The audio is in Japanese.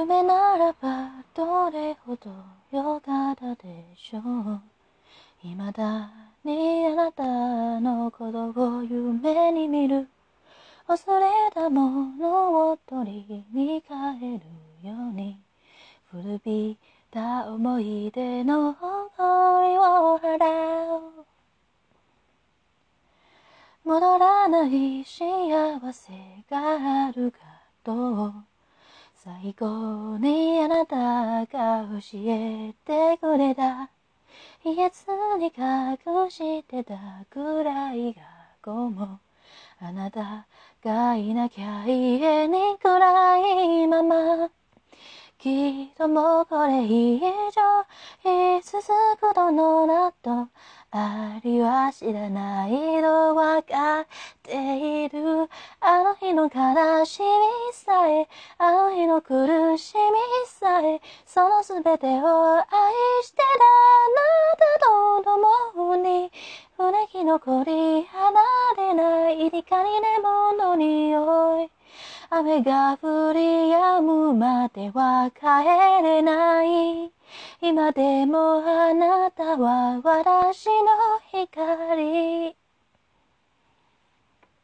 夢ならばどれほどよかったでしょう。未だにあなたのことを夢に見る。忘れたものを取りに帰るように。古びた思い出の誇りを払う戻らない幸せがあるかと最後にあなたが教えてくれた。言えずに隠してたくらいがこもあなたがいなきゃ家に暗いまま。きっともうこれ以上い続くことのなと。ありは知らないとわかっている。さえあの日の苦しみさえその全てを愛してたあなたと共に船木残り離れない光でもの匂い雨が降り止むまでは帰れない。今でもあなたは私の光。